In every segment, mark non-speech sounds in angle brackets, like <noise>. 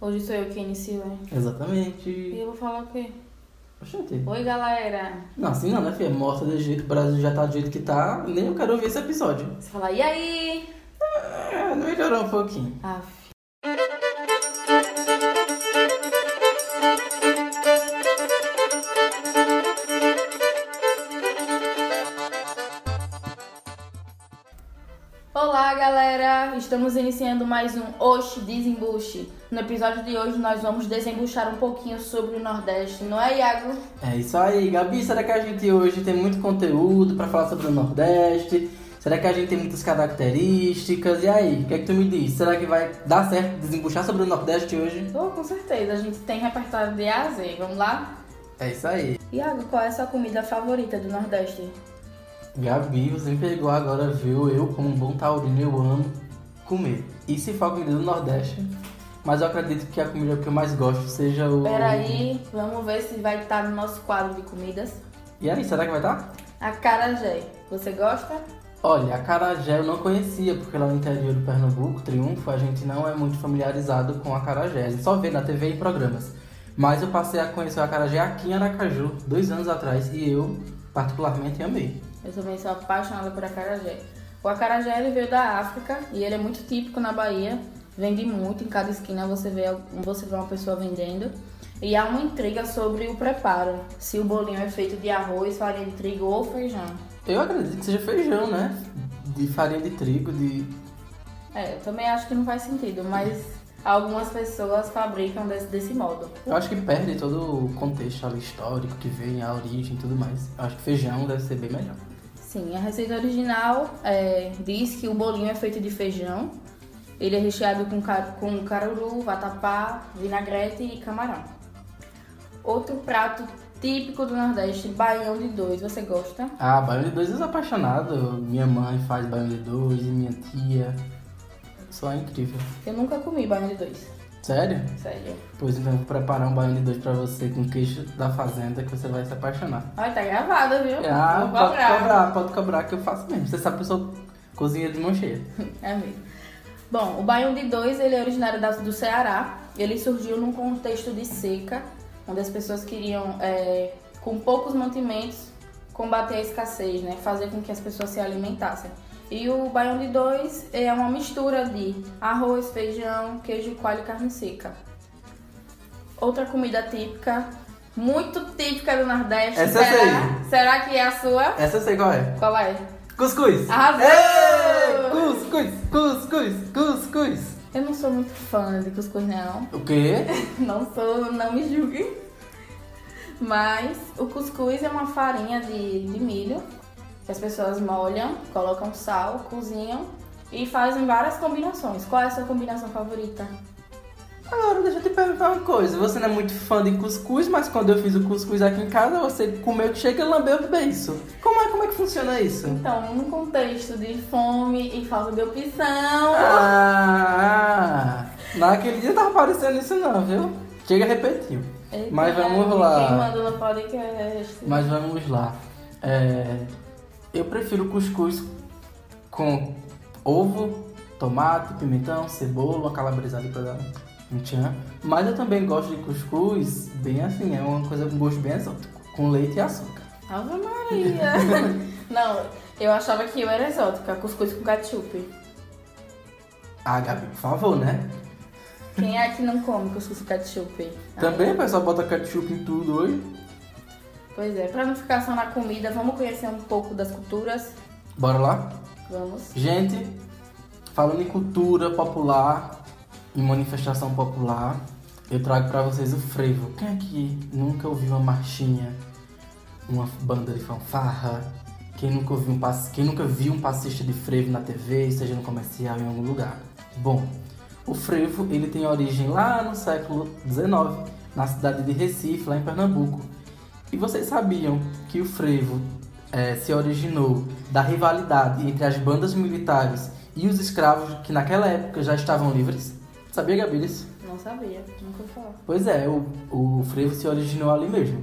Hoje sou eu que inicio, hein? E Exatamente. eu vou falar o quê? Oxente. Oi, galera! Não, assim não, né, filha? Morta do jeito, o Brasil já tá do jeito que tá, nem eu quero ouvir esse episódio. Você fala, e aí? É, melhorou um pouquinho. Aff. Olá, galera! Estamos iniciando mais um Oxe Desembuche. No episódio de hoje nós vamos desembuchar um pouquinho sobre o Nordeste, não é, Iago? É isso aí, Gabi. Será que a gente hoje tem muito conteúdo pra falar sobre o Nordeste? Será que a gente tem muitas características? E aí, o que é que tu me diz? Será que vai dar certo desembuchar sobre o Nordeste hoje? Oh, com certeza, a gente tem repertório de A a Z. Vamos lá? É isso aí. Iago, qual é a sua comida favorita do Nordeste? Gabi, você me pegou agora, viu? Eu, como um bom taurino, eu amo comer. E se for comida do Nordeste, mas eu acredito que a comida que eu mais gosto seja o. Peraí, vamos ver se vai estar no nosso quadro de comidas. E aí, será que vai estar? Acarajé. Você gosta? Olha, a acarajé eu não conhecia, porque lá no interior do Pernambuco, Triunfo, a gente não é muito familiarizado com a acarajé. A gente só vê na TV e em programas. Mas eu passei a conhecer o acarajé aqui em Aracaju, dois anos atrás, e eu, particularmente, amei. Eu também sou apaixonada por acarajé. O acarajé ele veio da África e ele é muito típico na Bahia. Vende muito, em cada esquina você vê, você vê uma pessoa vendendo. E há uma intriga sobre o preparo. Se o bolinho é feito de arroz, farinha de trigo ou feijão. Eu acredito que seja feijão, né? De farinha de trigo, de. É, eu também acho que não faz sentido, mas algumas pessoas fabricam desse, desse modo. Eu acho que perde todo o contexto ali histórico que vem, a origem e tudo mais. Eu acho que feijão deve ser bem melhor. Sim, a receita original é, diz que o bolinho é feito de feijão. Ele é recheado com, car com caruru, vatapá, vinagrete e camarão. Outro prato típico do Nordeste, baião de dois. Você gosta? Ah, baião de dois eu sou apaixonado. Minha mãe faz baião de dois e minha tia. Só é incrível. Eu nunca comi baião de dois. Sério? Sério. Pois então eu vou preparar um baião de dois pra você com queijo da fazenda que você vai se apaixonar. Olha, tá gravada, viu? Ah, pode cobrar, pode cobrar que eu faço mesmo. Você sabe que eu sou cozinha de mão cheia. <laughs> É mesmo. Bom, o baião de dois ele é originário da- do Ceará. Ele surgiu num contexto de seca, onde as pessoas queriam, é, com poucos mantimentos, combater a escassez, né? Fazer com que as pessoas se alimentassem. E o baião de dois é uma mistura de arroz, feijão, queijo coalho e carne seca. Outra comida típica, muito típica do Nordeste. Essa será? sei. Será que é a sua? Essa eu sei qual é. Qual é? Cuscuz! Arrasou! Cuscuz! Cuscuz! Eu não sou muito fã de cuscuz, não. O quê? <laughs> Não sou, não me julguem. Mas o cuscuz é uma farinha de, de milho que as pessoas molham, colocam sal, cozinham e fazem várias combinações. Qual é a sua combinação favorita? Agora, deixa eu te perguntar uma coisa. Você não é muito fã de cuscuz, mas quando eu fiz o cuscuz aqui em casa, você comeu que chega e lambeu o beiço. Como é, como é que funciona isso? Então, num contexto de fome e falta de opção. Ah, naquele dia tava aparecendo isso não, viu? Chega repetiu. Eita, mas vamos Quem lá. manda no podcast? Mas vamos lá. É, eu prefiro cuscuz com ovo, tomate, pimentão, cebola, calabresada pra dar um tchan. Mas eu também gosto de cuscuz bem assim, é uma coisa com gosto bem exótico, com leite e açúcar. Ave Maria! <laughs> não, eu achava que eu era exótica, cuscuz com ketchup. Ah, Gabi, por favor, né? Quem é que não come cuscuz com ketchup? Também o pessoal bota ketchup em tudo hoje. Pois é, pra não ficar só na comida, vamos conhecer um pouco das culturas. Bora lá? Vamos. Gente, falando em cultura popular, em manifestação popular, eu trago pra vocês o frevo. Quem aqui nunca ouviu uma marchinha, uma banda de fanfarra? Quem nunca, ouviu um pass... Quem nunca viu um passista de frevo na TV, seja no comercial, em algum lugar? Bom, o frevo ele tem origem lá no século XIX, na cidade de Recife, lá em Pernambuco. E vocês sabiam que o frevo eh, se originou da rivalidade entre as bandas militares e os escravos que naquela época já estavam livres? Sabia, Gabi, disso? Não sabia, nunca falar. Pois é, o, o frevo se originou ali mesmo.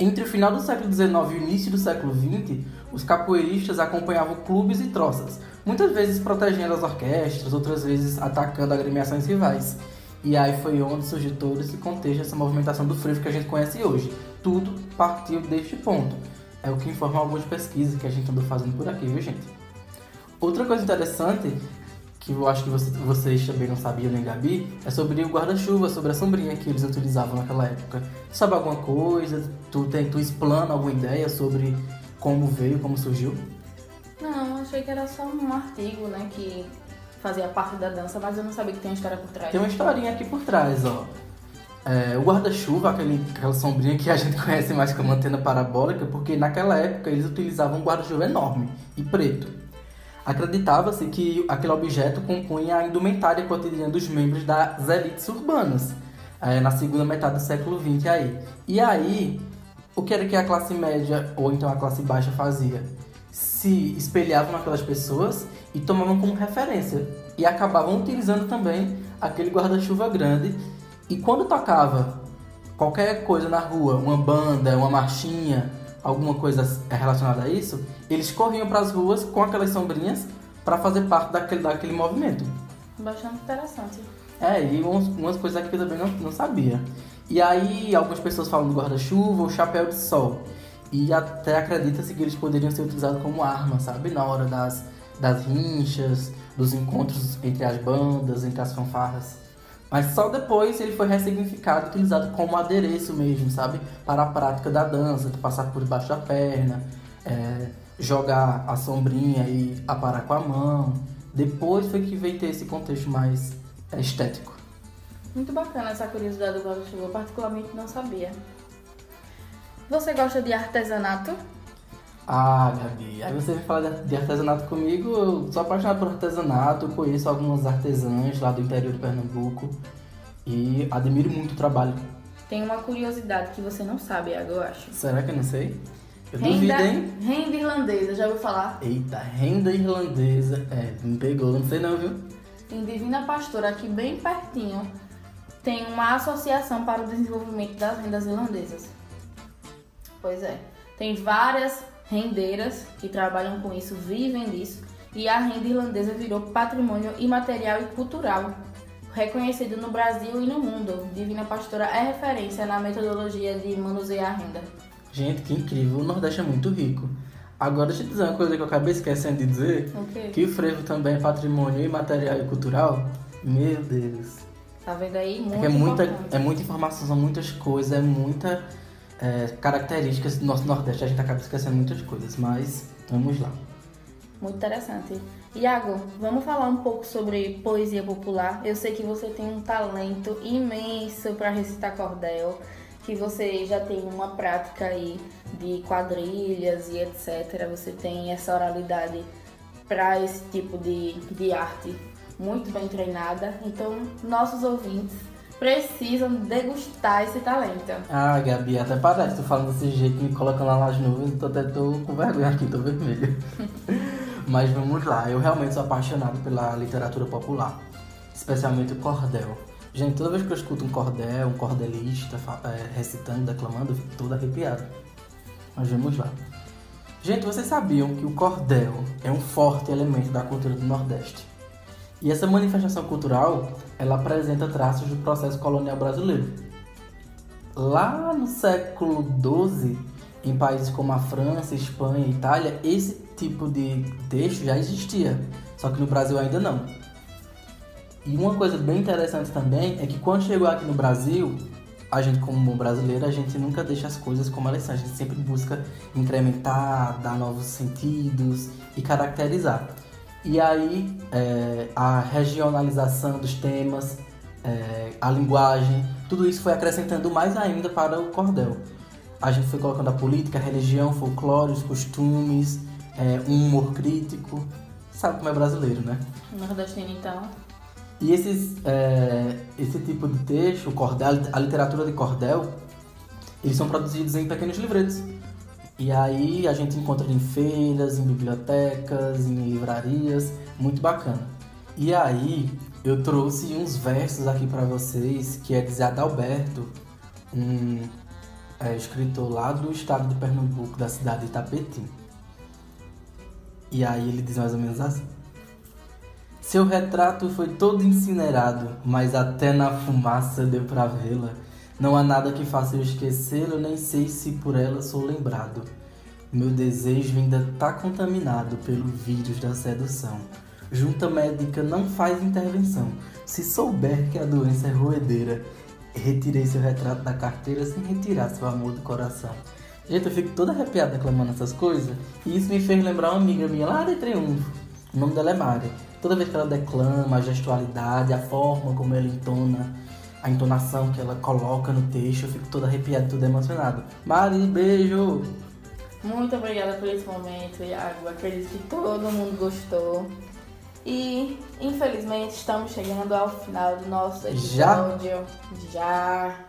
Entre o final do século XIX e o início do século XX, os capoeiristas acompanhavam clubes e troças, muitas vezes protegendo as orquestras, outras vezes atacando agremiações rivais. E aí foi onde surgiu todo esse contexto, essa movimentação do frevo que a gente conhece hoje. Tudo partiu deste ponto. É o que informa algumas pesquisas que a gente andou fazendo por aqui, viu, gente? Outra coisa interessante, que eu acho que vocês também não sabiam, nem Gabi, é sobre o guarda-chuva, sobre a sombrinha que eles utilizavam naquela época. Tu sabe alguma coisa? Tu, tem, tu explana alguma ideia sobre como veio, como surgiu? Não, achei que era só um artigo, né, que fazia parte da dança, mas eu não sabia que tem uma história por trás. Tem uma historinha aqui por trás, ó. É, o guarda-chuva, aquela sombrinha que a gente <laughs> conhece mais como antena parabólica, porque naquela época eles utilizavam um guarda-chuva enorme e preto. Acreditava-se que aquele objeto compunha a indumentária cotidiana dos membros das elites urbanas, é, na segunda metade do século XX aí. E aí, o que era que a classe média ou então a classe baixa fazia? Se espelhavam naquelas pessoas e tomavam como referência. E acabavam utilizando também aquele guarda-chuva grande. E quando tocava qualquer coisa na rua, uma banda, uma marchinha, alguma coisa relacionada a isso, eles corriam para as ruas com aquelas sombrinhas para fazer parte daquele, daquele movimento. Bastante interessante. É, e umas, umas coisas aqui que eu também não, não sabia. E aí, algumas pessoas falam do guarda-chuva ou chapéu de sol. E até acredita-se que eles poderiam ser utilizados como arma, sabe? Na hora das, das rinchas, dos encontros entre as bandas, entre as fanfarras. Mas só depois ele foi ressignificado, utilizado como adereço mesmo, sabe? Para a prática da dança, de passar por debaixo da perna, é, jogar a sombrinha e aparar com a mão. Depois foi que veio ter esse contexto mais é, estético. Muito bacana essa curiosidade do guarda-chuva, eu particularmente não sabia. Você gosta de artesanato? Ah, Gabi, aí você vem falar de artesanato comigo, eu sou apaixonado por artesanato, conheço algumas artesãs lá do interior de Pernambuco e admiro muito o trabalho. Tem uma curiosidade que você não sabe, eu acho. Será que eu não sei? Eu renda, duvido, hein? Renda irlandesa, já ouviu falar? Eita, renda irlandesa. É, me pegou, não sei não, viu? Em Divina Pastora, aqui bem pertinho, tem uma associação para o desenvolvimento das rendas irlandesas. Pois é. Tem várias rendeiras que trabalham com isso, vivem disso, e a renda irlandesa virou patrimônio imaterial e cultural, reconhecido no Brasil e no mundo. Divina Pastora é referência na metodologia de manusear a renda. Gente, que incrível! O Nordeste é muito rico. Agora, deixa eu dizer uma coisa que eu acabei esquecendo de dizer: okay. que o frevo também é patrimônio imaterial e cultural. Meu Deus! Tá vendo aí? Muito é, é muita, é muita informação, são muitas coisas, é muita é, características do nosso Nordeste. A gente acaba esquecendo muitas coisas, mas vamos lá. Muito interessante. Iago, vamos falar um pouco sobre poesia popular. Eu sei que você tem um talento imenso para recitar cordel, que você já tem uma prática aí de quadrilhas e etc. Você tem essa oralidade para esse tipo de, de arte muito bem treinada. Então, nossos ouvintes precisam degustar esse talento. Ah, Gabi, até parece tu falando desse jeito, me colocando lá nas nuvens, tô até tô com vergonha aqui, tô vermelho. <laughs> Mas vamos lá, eu realmente sou apaixonado pela literatura popular, especialmente o cordel. Gente, toda vez que eu escuto um cordel, um cordelista é, recitando, declamando, eu fico todo arrepiado. Mas vamos lá. Gente, vocês sabiam que o cordel é um forte elemento da cultura do Nordeste? E essa manifestação cultural, ela apresenta traços do processo colonial brasileiro. Lá no século XII, em países como a França, Espanha e Itália, esse tipo de texto já existia, só que no Brasil ainda não. E uma coisa bem interessante também é que quando chegou aqui no Brasil, a gente como brasileiro, a gente nunca deixa as coisas como elas são, a gente sempre busca incrementar, dar novos sentidos e caracterizar. E aí é, a regionalização dos temas, é, a linguagem, tudo isso foi acrescentando mais ainda para o cordel. A gente foi colocando a política, a religião, folclore, os costumes, é, um humor crítico. Sabe como é brasileiro, né? Nordestino, então. E esses, é, esse tipo de texto, o cordel, a literatura de cordel, eles são produzidos em pequenos livretos. E aí a gente encontra em feiras, em bibliotecas, em livrarias, muito bacana. E aí eu trouxe uns versos aqui para vocês, que é de Zé Adalberto, um é, escritor lá do estado de Pernambuco, da cidade de Itapetim. E aí ele diz mais ou menos assim: Seu retrato foi todo incinerado, mas até na fumaça deu pra vê-la. Não há nada que faça eu esquecê-la, nem sei se por ela sou lembrado. Meu desejo ainda tá contaminado pelo vírus da sedução. Junta médica não faz intervenção. Se souber que a doença é roedeira, retirei seu retrato da carteira sem retirar seu amor do coração. Gente, eu fico toda arrepiada declamando essas coisas. E isso me fez lembrar uma amiga minha lá de Triunfo. O nome dela é Mari. Toda vez que ela declama, a gestualidade, a forma como ela entona, a entonação que ela coloca no texto, eu fico toda arrepiada, toda emocionado. Mari, beijo! Muito obrigada por esse momento, Iago. Acredito que todo mundo gostou. E infelizmente estamos chegando ao final do nosso episódio. Já? Já.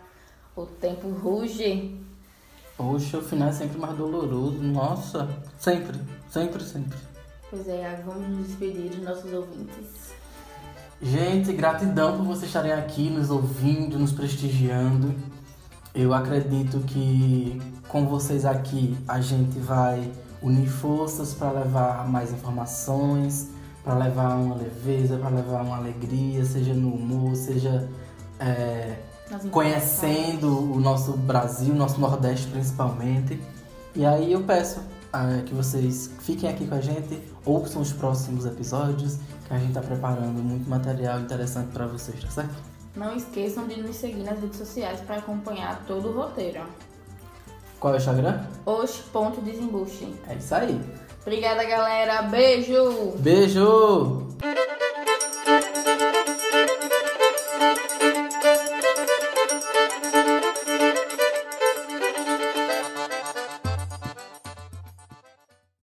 O tempo ruge. Poxa, o final é sempre mais doloroso. Nossa, sempre, sempre, sempre. Pois é, Iago, vamos nos despedir dos nossos ouvintes. Gente, gratidão por vocês estarem aqui nos ouvindo, nos prestigiando. Eu acredito que com vocês aqui a gente vai unir forças para levar mais informações, para levar uma leveza, para levar uma alegria, seja no humor, seja é, conhecendo o nosso Brasil, nosso Nordeste principalmente. E aí eu peço que vocês fiquem aqui com a gente, ouçam os próximos episódios, que a gente está preparando muito material interessante para vocês, tá certo? Não esqueçam de nos seguir nas redes sociais para acompanhar todo o roteiro. Qual é o Instagram? Oxe.desembuche. É isso aí. Obrigada, galera. Beijo! Beijo!